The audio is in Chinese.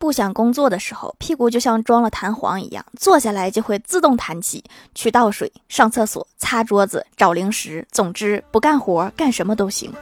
不想工作的时候屁股就像装了弹簧一样坐下来就会自动弹起去倒水上厕所擦桌子找零食总之不干活干什么都行。